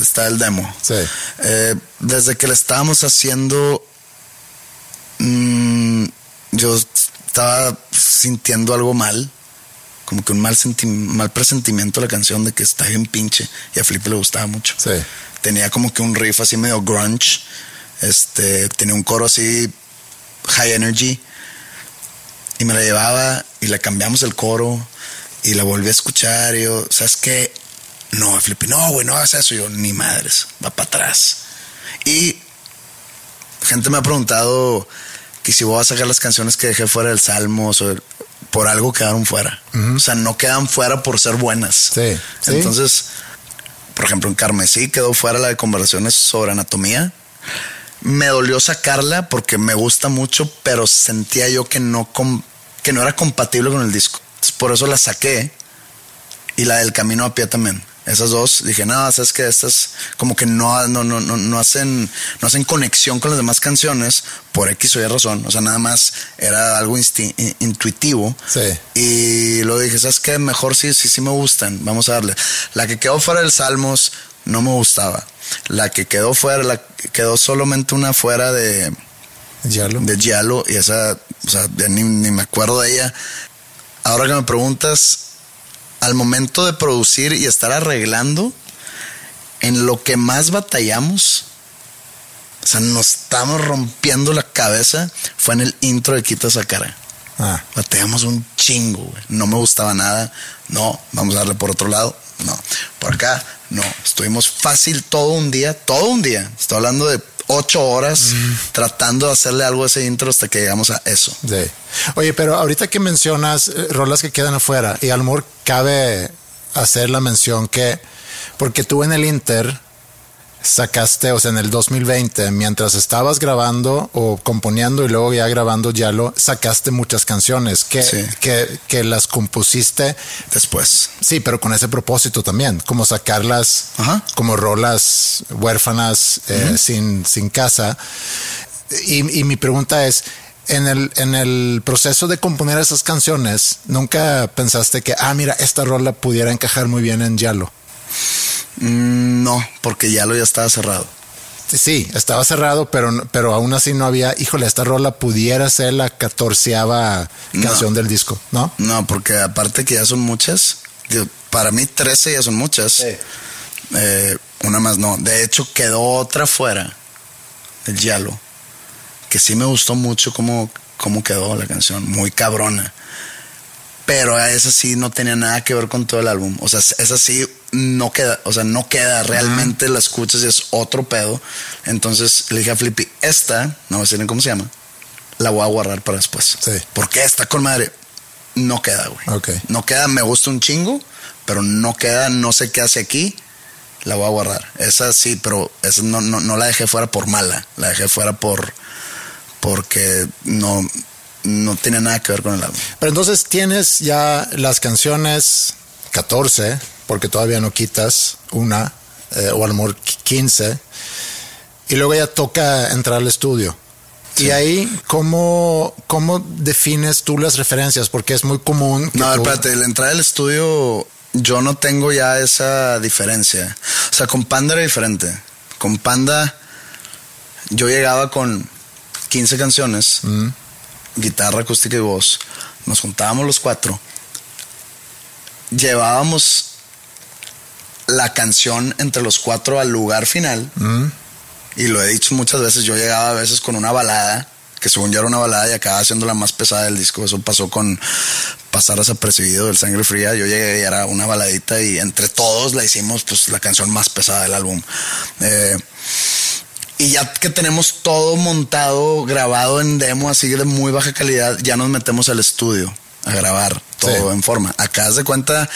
está el demo. Sí. Eh, desde que la estábamos haciendo, mm, yo estaba sintiendo algo mal, como que un mal, senti- mal presentimiento de la canción de que está bien pinche y a Felipe le gustaba mucho. Sí. Tenía como que un riff así medio grunge, este, tenía un coro así high energy y me la llevaba y le cambiamos el coro y la volví a escuchar y yo, ¿sabes qué? No, Felipe, no, güey, no hagas eso. Y yo, ni madres, va para atrás. Y gente me ha preguntado que si voy a sacar las canciones que dejé fuera del Salmos o por algo quedaron fuera. O sea, no quedan fuera por ser buenas. Sí, sí. Entonces, por ejemplo, en Carmesí quedó fuera la de conversaciones sobre anatomía. Me dolió sacarla porque me gusta mucho, pero sentía yo que no, que no era compatible con el disco. Por eso la saqué. Y la del camino a pie también. Esas dos, dije, no, sabes que estas como que no, no, no, no, no hacen, no hacen conexión con las demás canciones por X o Y razón. O sea, nada más era algo intuitivo. Sí. Y luego dije, ¿sabes qué? Mejor sí, sí, sí me gustan. Vamos a darle. La que quedó fuera del Salmos no me gustaba. La que quedó fuera, la quedó solamente una fuera de, Ya lo. de Giallo y esa o sea, ya ni, ni me acuerdo de ella. Ahora que me preguntas, al momento de producir y estar arreglando, en lo que más batallamos, o sea, nos estamos rompiendo la cabeza, fue en el intro de Quita esa cara. Ah, Bateamos un chingo, güey. No me gustaba nada. No, vamos a darle por otro lado. No, por acá, no. Estuvimos fácil todo un día, todo un día. Estoy hablando de ocho horas tratando de hacerle algo a ese intro hasta que llegamos a eso. sí. Oye, pero ahorita que mencionas eh, rolas que quedan afuera, y a lo mejor cabe hacer la mención que, porque tú en el Inter sacaste, o sea, en el 2020, mientras estabas grabando o componiendo y luego ya grabando ya lo, sacaste muchas canciones que, Sí. que, que las compusiste, Después. sí, pero con ese propósito también, como sacarlas Ajá. como rolas huérfanas eh, sin, sin casa. Y, y mi pregunta es, en el, en el proceso de componer esas canciones, ¿nunca pensaste que, ah, mira, esta rola pudiera encajar muy bien en Yalo? Mm, no, porque ya lo ya estaba cerrado. Sí, estaba cerrado, pero, pero aún así no había, híjole, esta rola pudiera ser la catorceava No. canción del disco, ¿no? No, porque aparte que ya son muchas, digo, para mí 13 ya son muchas. Eh, una más no. De hecho, quedó otra fuera, el Yalo, que sí me gustó mucho cómo, cómo quedó la canción, muy cabrona. Pero esa sí no tenía nada que ver con todo el álbum. O sea, esa sí no queda, o sea, no queda. Realmente la escuchas y es otro pedo. Entonces le dije a Flippy, esta, no ni cómo se llama, la voy a guardar para después. Sí. Porque esta con madre no queda, güey. Ok. No queda, me gusta un chingo, pero no queda, no sé qué hace aquí. La voy a guardar. Esa sí, pero esa no, no, no la dejé fuera por mala. La dejé fuera por porque no, no tiene nada que ver con el álbum. Pero entonces tienes ya las canciones 14, porque todavía no quitas una, eh, o a lo mejor 15, y luego ya toca entrar al estudio. Y ahí, ¿cómo, ¿cómo defines tú las referencias? Porque es muy común. que No, tú- espérate, la entrada al estudio yo no tengo ya esa diferencia. O sea, con Panda era diferente. Con Panda yo llegaba con 15 canciones, Mm. Guitarra acústica y voz. Nos juntábamos los cuatro. Llevábamos la canción entre los cuatro al lugar final. Mm. Y lo he dicho muchas veces, yo llegaba a veces con una balada, que según yo era una balada y acababa siendo la más pesada del disco. Eso pasó con Pasar desapercibido del Sangre Fría. Yo llegué y era una baladita y entre todos la hicimos pues la canción más pesada del álbum. Eh, y ya que tenemos todo montado, grabado en demo así de muy baja calidad, ya nos metemos al estudio a grabar todo Sí. en forma. Acá de cuenta,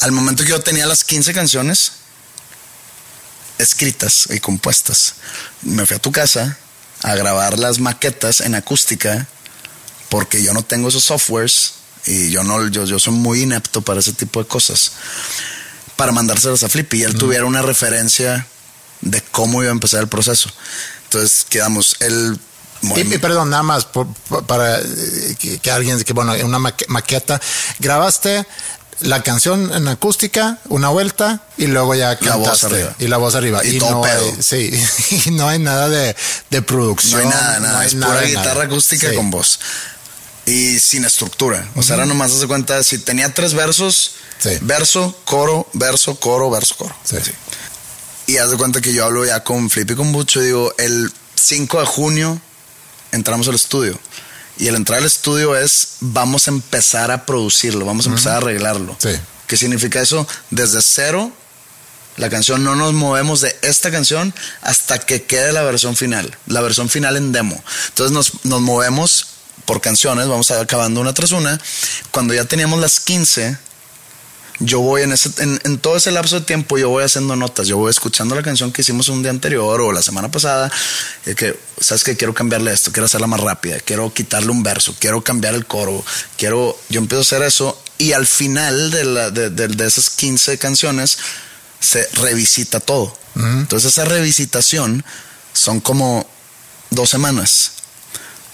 al momento que yo tenía las 15 canciones escritas y compuestas, me fui a tu casa a grabar las maquetas en acústica porque yo no tengo esos softwares y yo no yo, yo soy muy inepto para ese tipo de cosas para mandárselas a Flippy y él tuviera una referencia de cómo iba a empezar el proceso. Entonces quedamos el Y, y perdón, nada más por- por- para eh, que, que alguien, que bueno, una maque- maqueta, grabaste la canción en acústica, una vuelta y luego ya La voz cantaste. arriba. Y la voz arriba. Y todo no pedo. hay, sí, y no hay nada de, de No producción. hay nada, nada, hay es nada pura de nada. guitarra acústica Sí. con voz. Y sin estructura. O sea, era nomás hace cuenta, si tenía tres versos, Sí. verso, coro, verso, coro, verso, coro. Sí. Y haz de cuenta que yo hablo ya con Flippy y con Bucho digo, el 5 de junio entramos al estudio. Y el entrar al estudio es, vamos a empezar a producirlo, vamos a empezar a arreglarlo. Sí. ¿Qué significa eso? Desde cero, la canción, no nos movemos de esta canción hasta que quede la versión final, la versión final en demo. Entonces nos, nos movemos por canciones, vamos a acabando una tras una. Cuando ya teníamos las 15, yo voy en, ese, en, en todo ese lapso de tiempo, yo voy haciendo notas, yo voy escuchando la canción que hicimos un día anterior o la semana pasada, y que, sabes que quiero cambiarle esto, quiero hacerla más rápida, quiero quitarle un verso, quiero cambiar el coro, quiero, yo empiezo a hacer eso y al final de, la, de, de, de esas 15 canciones se revisita todo. Entonces esa revisitación son como dos semanas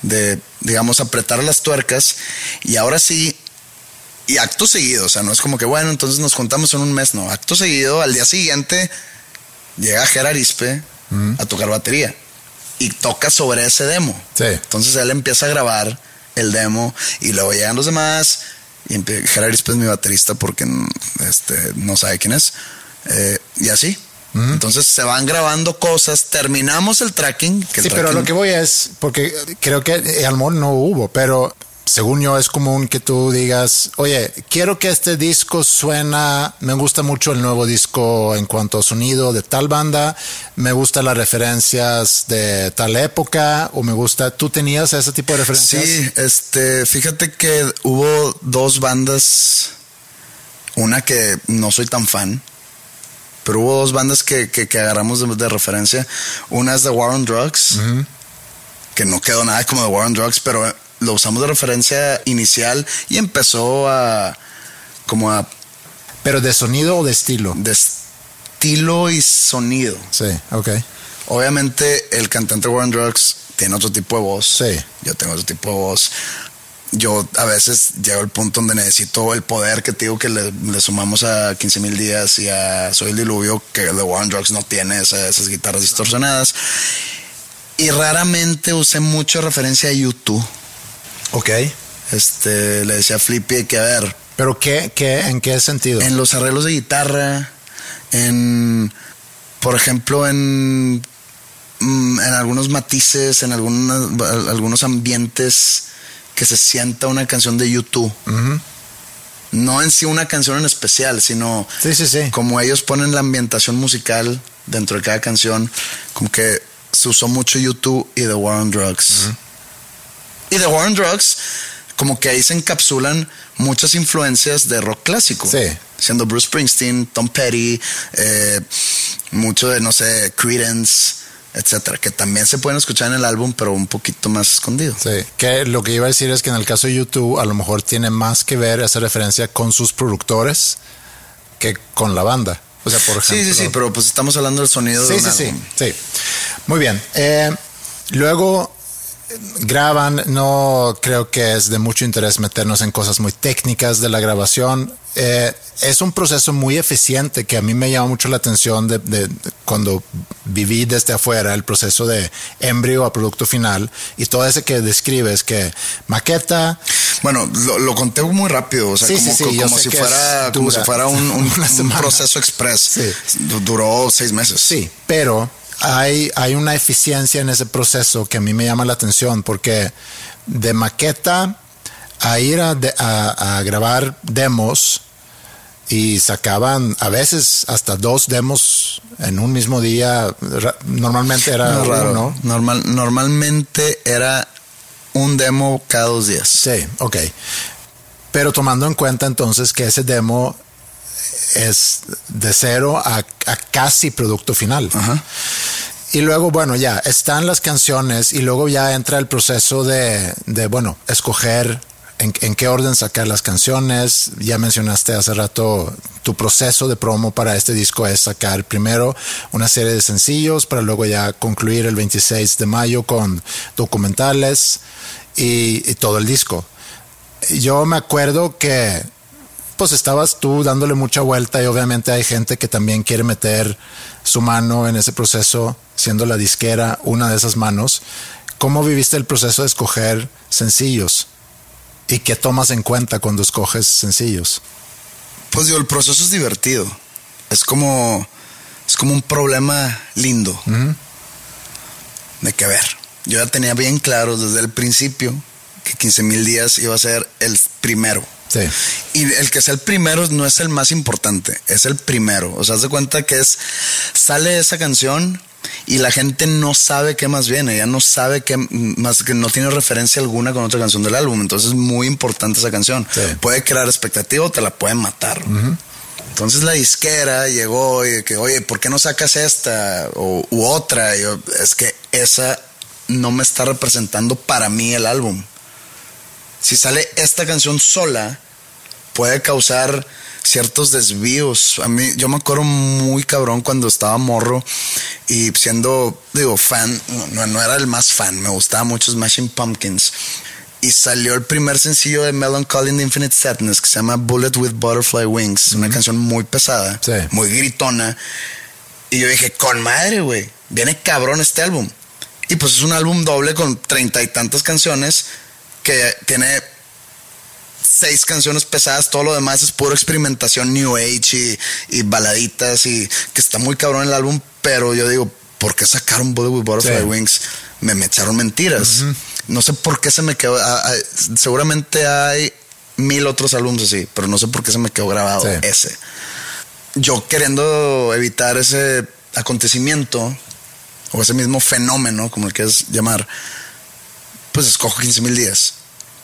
de, digamos, apretar las tuercas y ahora sí, y acto seguido, o sea, no es como que, bueno, entonces nos juntamos en un mes, no, acto seguido, al día siguiente llega Ger Arispe a tocar batería. y toca sobre ese demo. Sí. Entonces él empieza a grabar el demo y luego llegan los demás y empie- Gerard Ispe es mi baterista porque este, no sabe quién es. Eh, y así. Entonces se van grabando cosas, terminamos el tracking. Que el Sí, pero tracking- lo que voy es, porque creo que eh, Almor no hubo, pero según yo es común que tú digas, oye, quiero que este disco suena, me gusta mucho el nuevo disco en cuanto a sonido de tal banda, me gustan las referencias de tal época, o me gusta, ¿tú tenías ese tipo de referencias? Sí, este, fíjate que hubo dos bandas, una que no soy tan fan, pero hubo dos bandas que, que, que agarramos de, de referencia. Una es The War on Drugs, que no quedó nada como The War on Drugs, pero lo usamos de referencia inicial y empezó a como a Pero de sonido o de estilo. de estilo y sonido. Sí, ok. Obviamente el cantante Warren Drugs tiene otro tipo de voz. Sí. Yo tengo otro tipo de voz. Yo a veces llego al punto donde necesito el poder que te digo que le, le sumamos a 15 mil días y a Soy el Diluvio, que The Warren Drugs no tiene esa- esas guitarras distorsionadas. Y raramente usé mucho referencia a YouTube. Ok. Este, le decía a Flippy que a ver, ¿Pero qué, qué, en qué sentido? en los arreglos de guitarra, en, por ejemplo, en, mm, en algunos matices, en algunas, algunos ambientes que se sienta una canción de YouTube. Ujú. No en sí una canción en especial, sino Sí, sí, sí. como ellos ponen la ambientación musical dentro de cada canción, como que se usó mucho YouTube y The War on Drugs. Y The War on Drugs, como que ahí se encapsulan muchas influencias de rock clásico. Sí. Siendo Bruce Springsteen, Tom Petty, eh, mucho de, no sé, Credence, etcétera, que también se pueden escuchar en el álbum, pero un poquito más escondido. Sí, que lo que iba a decir es que en el caso de YouTube a lo mejor tiene más que ver esa referencia con sus productores que con la banda. O sea, por Sí, ejemplo. sí, sí, pero pues estamos hablando del sonido de Sí, un sí, sí, álbum. sí. Muy bien. Eh, luego graban, no creo que es de mucho interés meternos en cosas muy técnicas de la grabación. Eh, es un proceso muy eficiente que a mí me llama mucho la atención de, de- de cuando viví desde afuera el proceso de embrio a producto final y todo ese que describes que maqueta, Bueno, lo, lo conté muy rápido, o sea, Sí, como, sí, sí, si fuera, es como dura. si fuera un, un- un proceso express. Duró seis meses. Sí, pero hay, hay una eficiencia en ese proceso que a mí me llama la atención porque de maqueta a ir a, de- a- a grabar demos y sacaban a veces hasta dos demos en un mismo día. Normalmente era No, raro. uno. Normal, normalmente era un demo cada dos días. Sí, ok. Pero tomando en cuenta entonces que ese demo es de cero a, a casi producto final. Ajá. Y luego, bueno, ya están las canciones y luego ya entra el proceso de, de bueno, escoger en, en qué orden sacar las canciones. Ya mencionaste hace rato tu proceso de promo para este disco es sacar primero una serie de sencillos para luego ya concluir el 26 de mayo con documentales y, y todo el disco. Yo me acuerdo que pues estabas tú dándole mucha vuelta y obviamente hay gente que también quiere meter su mano en ese proceso, siendo la disquera una de esas manos. ¿Cómo viviste el proceso de escoger sencillos? ¿Y qué tomas en cuenta cuando escoges sencillos? Pues digo, el proceso es divertido. Es como, es como un problema lindo. De que ver. Yo ya tenía bien claro desde el principio que 15 mil días iba a ser el primero. Sí. Y el que sea el primero no es el más importante, es el primero. O sea, haz de cuenta que es, sale esa canción y la gente no sabe qué más viene, ya no sabe qué más, que no tiene referencia alguna con otra canción del álbum. Entonces es muy importante esa canción. Sí. Puede crear expectativa o te la pueden matar. Entonces la disquera llegó y que, oye, ¿por qué no sacas esta o, u otra? Y yo, es que esa no me está representando para mí el álbum. Si sale esta canción sola, puede causar ciertos desvíos. A mí, yo me acuerdo muy cabrón cuando estaba morro y siendo, digo, fan, no, no era el más fan, me gustaba mucho Smashing Pumpkins. Y salió el primer sencillo de Melancholy and Infinite Sadness que se llama Bullet with Butterfly Wings, una canción muy pesada, Sí. muy gritona. Y yo dije, con madre, güey, viene cabrón este álbum. Y pues es un álbum doble con treinta y tantas canciones que tiene seis canciones pesadas, todo lo demás es puro experimentación New Age y, y baladitas y que está muy cabrón el álbum, pero yo digo, ¿por qué sacaron Bollywood Butterfly Sí. Wings? Me, me echaron mentiras. No sé por qué se me quedó. ah, ah, seguramente hay mil otros álbumes así, pero no sé por qué se me quedó grabado Sí. ese. Yo queriendo evitar ese acontecimiento o ese mismo fenómeno, como el quieras llamar, pues escojo 15 mil días.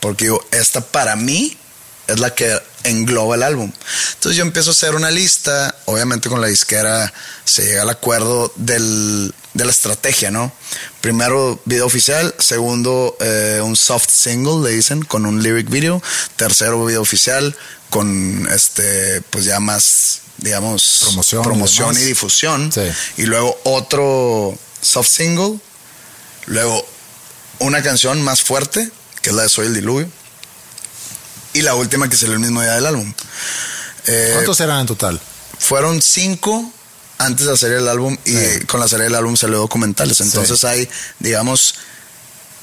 Porque digo, esta para mí es la que engloba el álbum. Entonces yo empiezo a hacer una lista, obviamente con la disquera se llega al acuerdo del, de la estrategia, ¿no? Primero video oficial, segundo eh, un soft single, le dicen, con un lyric video, tercero video oficial con este, pues ya más, digamos, Promoción y promoción y, difusión. Sí. Y luego otro soft single, luego una canción más fuerte, que es la de Soy el Diluvio, y la última que salió el mismo día del álbum. Eh, ¿Cuántos eran en total? fueron cinco antes de hacer el álbum y Sí. con la serie del álbum salió documentales. Entonces hay, digamos,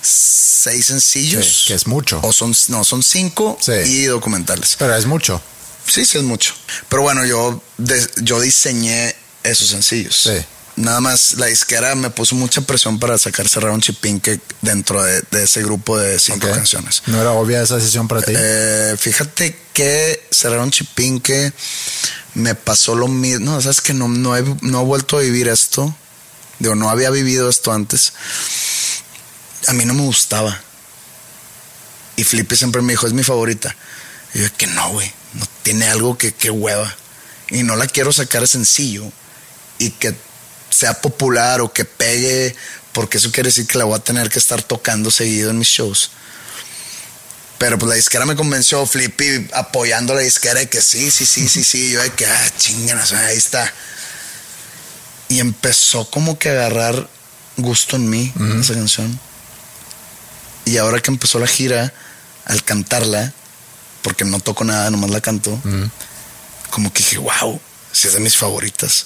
seis sencillos. Sí, que es mucho. O son, no, son cinco y documentales. Pero es mucho. Sí, sí es mucho. Pero bueno, yo, de- yo diseñé esos sencillos. Sí. Nada más la disquera me puso mucha presión para sacar cerrar un chipinque dentro de, de ese grupo de cinco canciones. ¿No era obvia esa decisión para ti? Eh, fíjate que cerrar un chipinque me pasó lo mismo. No, sabes que no, no, he, no he vuelto a vivir esto. Digo, no había vivido esto antes. A mí no me gustaba. Y Flippy siempre me dijo, es mi favorita. Y yo, que no, güey. No tiene algo que, que hueva. Y no la quiero sacar sencillo. Y que sea popular o que pegue. Porque eso quiere decir que la voy a tener que estar tocando seguido en mis shows. Pero pues la disquera me convenció, Flippy apoyando la disquera de que sí, sí, sí, sí, sí. Yo de que, ah, chinganas, ahí está. Y empezó como que a agarrar gusto en mí, esa canción. Y ahora que empezó la gira, al cantarla, porque no toco nada, nomás la canto, como que dije, wow, si es de mis favoritas.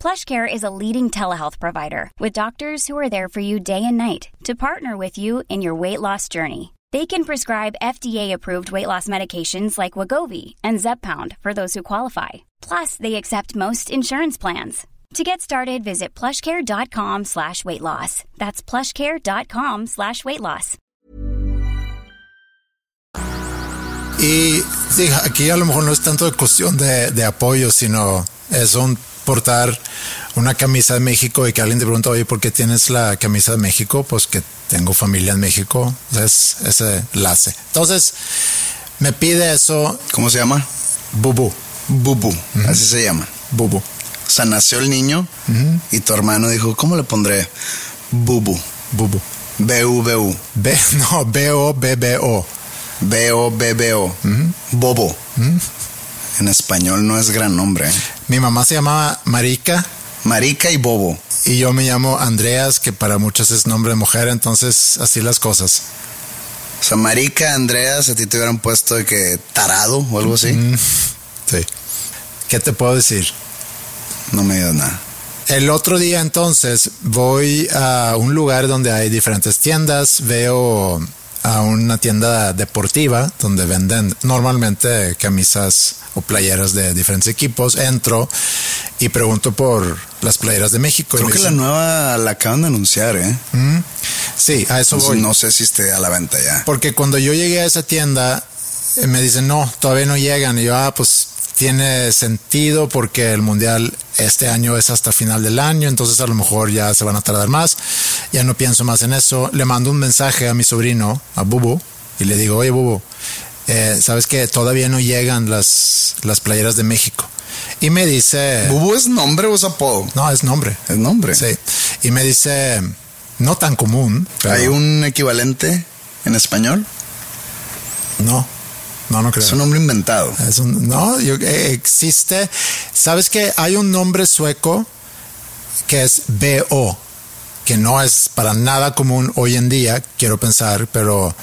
PlushCare is a leading telehealth provider with doctors who are there for you day and night to partner with you in your weight loss journey. They can prescribe FDA-approved weight loss medications like Wagovi and Zepbound for those who qualify. Plus, they accept most insurance plans. To get started, visit plushcare.com slash weight loss. That's plushcare.com slash weight loss. Y sí, aquí a lo mejor no es tanto cuestión de, de apoyo, sino es un portar una camisa de México y que alguien te pregunta, oye, ¿por qué tienes la camisa de México? Pues que tengo familia en México, es ese enlace. Entonces, me pide eso, ¿Cómo se llama? Bubu, Bubu, así se llama. Bubu. O sea, nació el niño y tu hermano dijo, ¿cómo le pondré? Bubu. Bubu. B-U-B-U. B, no, B-O-B-B-O. B-O-B-B-O. Bobo. En español no es gran nombre. Mi mamá se llamaba Marica Marica y Bobo. y yo me llamo Andreas, que para muchos es nombre de mujer, entonces así las cosas. O sea, Marica, Andreas, a ti te hubieran puesto de que tarado o algo así. Sí. ¿Qué te puedo decir? No me digas nada. El otro día entonces voy a un lugar donde hay diferentes tiendas, veo a una tienda deportiva donde venden normalmente camisas o playeras de diferentes equipos, entro y pregunto por las playeras de México. Creo que la nueva la acaban de anunciar, ¿eh? "Mm, Sí, a eso Entonces, voy. no sé si esté a la venta ya. Porque cuando yo llegué a esa tienda, eh, me dicen, no, todavía no llegan. Y yo, ah, pues tiene sentido porque el mundial este año es hasta final del año, entonces a lo mejor ya se van a tardar más. Ya no pienso más en eso. Le mando un mensaje a mi sobrino, a Bubu, y le digo, oye, Bubu, eh, sabes que todavía no llegan las, las playeras de México. Y me dice, ¿Bubu es nombre o es apodo? no, es nombre. Es nombre. Sí. Y me dice, no tan común. pero- ¿Hay un equivalente en español? No, no, no creo. Es un nombre inventado. Es un- no, yo- eh, existe. ¿Sabes que hay un nombre sueco que es BO? Que no es para nada común hoy en día, quiero pensar, pero.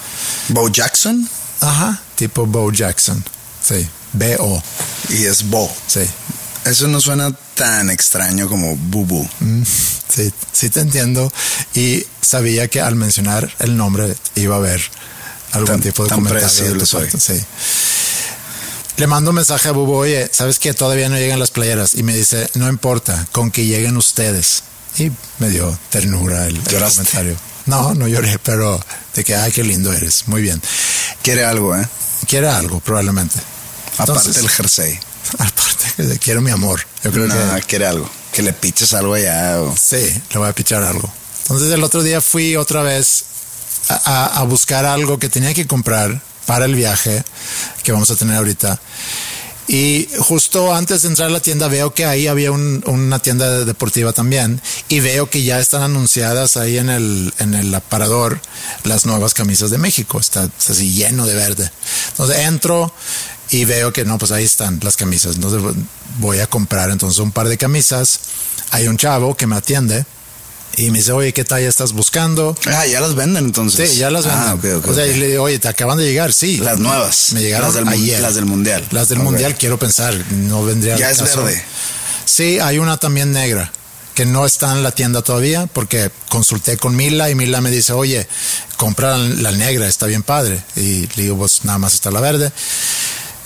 Bo Jackson Ajá, tipo Bo Jackson. Sí, BO. y es Bo. Sí. Eso no suena tan extraño como Bubu. Mm, Sí, sí te entiendo. Y sabía que al mencionar el nombre iba a haber algún Tan- tipo de tan comentario. de soy. Sí. Le mando un mensaje a Bubo, oye, ¿sabes que todavía no llegan las playeras? Y me dice, no importa, con que lleguen ustedes. Y me dio ternura el, el comentario. No, no lloré, pero de que, ay, qué lindo eres. Muy bien. Quiere algo, ¿eh? Quiere algo, probablemente. Aparte Entonces, del jersey. Aparte, quiero mi amor. Yo creo No, que quiere algo. Que le piches algo allá. o- Sí, le voy a pichar algo. Entonces el otro día fui otra vez a, a- buscar algo que tenía que comprar para el viaje que vamos a tener ahorita. Y justo antes de entrar a la tienda veo que ahí había un- una tienda deportiva también y veo que ya están anunciadas ahí en el, en el aparador las nuevas camisas de México. Está, está así lleno de verde. Entonces entro y veo que no, pues ahí están las camisas. Entonces voy a comprar entonces un par de camisas. Hay un chavo que me atiende y me dice, oye, ¿qué talla estás buscando? Ah, ya las venden entonces. Sí, ya las venden. Ah, ok, ok, o sea, y le digo, oye, te acaban de llegar, sí. Las nuevas. Me llegaron las del, mun- ayer. Las del mundial. Las del mundial, quiero pensar, no vendría Ya es caso. verde. Sí, hay una también negra que no está en la tienda todavía porque consulté con Mila y Mila me dice, oye, compra la negra, está bien padre. Y le digo, pues nada más está la verde.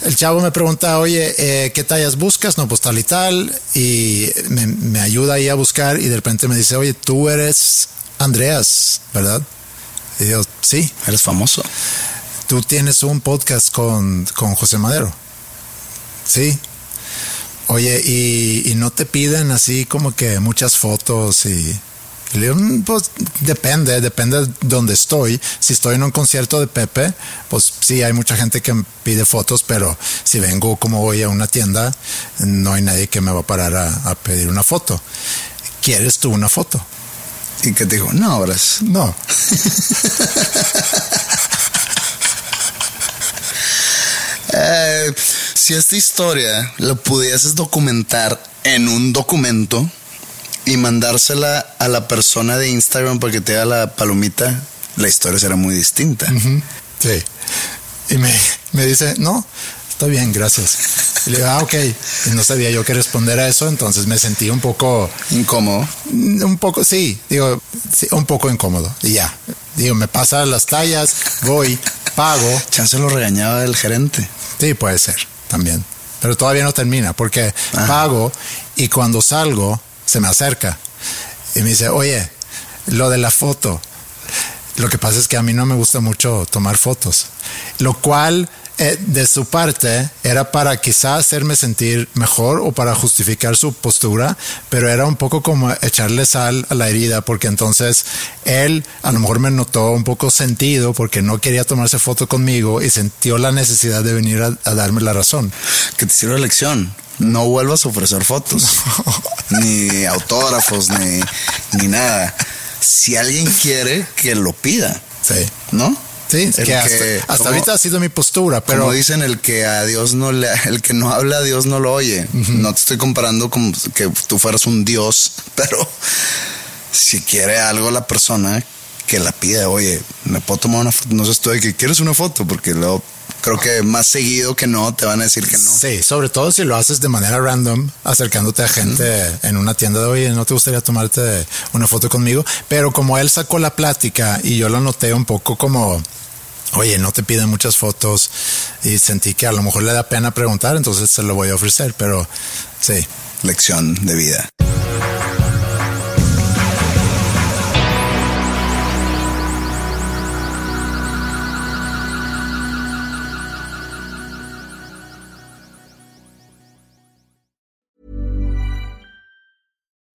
El chavo me pregunta, oye, eh, ¿qué tallas buscas? No, pues tal y tal. Y me, me ayuda ahí a buscar y de repente me dice, oye, tú eres Andreas, ¿verdad? Y yo, sí, Eres famoso. tú tienes un podcast con, con José Madero. Sí. Oye, y, y no te piden así como que muchas fotos y... y le digo, "Mm, pues depende, depende de dónde estoy. Si estoy en un concierto de Pepe, pues sí, hay mucha gente que pide fotos, pero si vengo como hoy a una tienda, no hay nadie que me va a parar a, a pedir una foto. ¿Quieres tú una foto? Y que te dijo, no, ahora No. Eh, si esta historia la pudieses documentar en un documento y mandársela a la persona de Instagram para que te haga la palomita, la historia será muy distinta. Sí. Y me, me dice, no, está bien, gracias. Y le digo, ah, ok. Y no sabía yo qué responder a eso, entonces me sentí un poco, Incómodo. un poco, sí, digo, sí, un poco incómodo. Y ya, digo, me pasa las tallas, voy, pago. Chance lo regañaba el gerente. Sí, puede ser, también. Pero todavía no termina, porque Ah. pago y cuando salgo se me acerca y me dice, oye, lo de la foto. Lo que pasa es que a mí no me gusta mucho tomar fotos, lo cual eh, de su parte era para quizá hacerme sentir mejor o para justificar su postura, pero era un poco como echarle sal a la herida, porque entonces él a lo mejor me notó un poco sentido porque no quería tomarse foto conmigo y sintió la necesidad de venir a, a darme la razón. Que te sirva de lección. No vuelvas a ofrecer fotos. ni autógrafos, ni, ni nada. Si alguien quiere, que lo pida. Sí. ¿No? Sí, El que hasta, que- hasta como- ahorita ha sido mi postura, pero Como dicen, el que a Dios no le, el que no habla a Dios no lo oye. No te estoy comparando como que tú fueras un Dios, pero si quiere algo la persona que la pide, oye, me puedo tomar una foto, no sé estoy que quieres una foto, porque luego creo que más seguido que no te van a decir que no. Sí, sobre todo si lo haces de manera random, acercándote a gente en una tienda de, oye, ¿no te gustaría tomarte una foto conmigo? Pero como él sacó la plática y yo lo noté un poco como, oye, no te piden muchas fotos y sentí que a lo mejor le da pena preguntar, entonces se lo voy a ofrecer, pero sí. Lección de vida.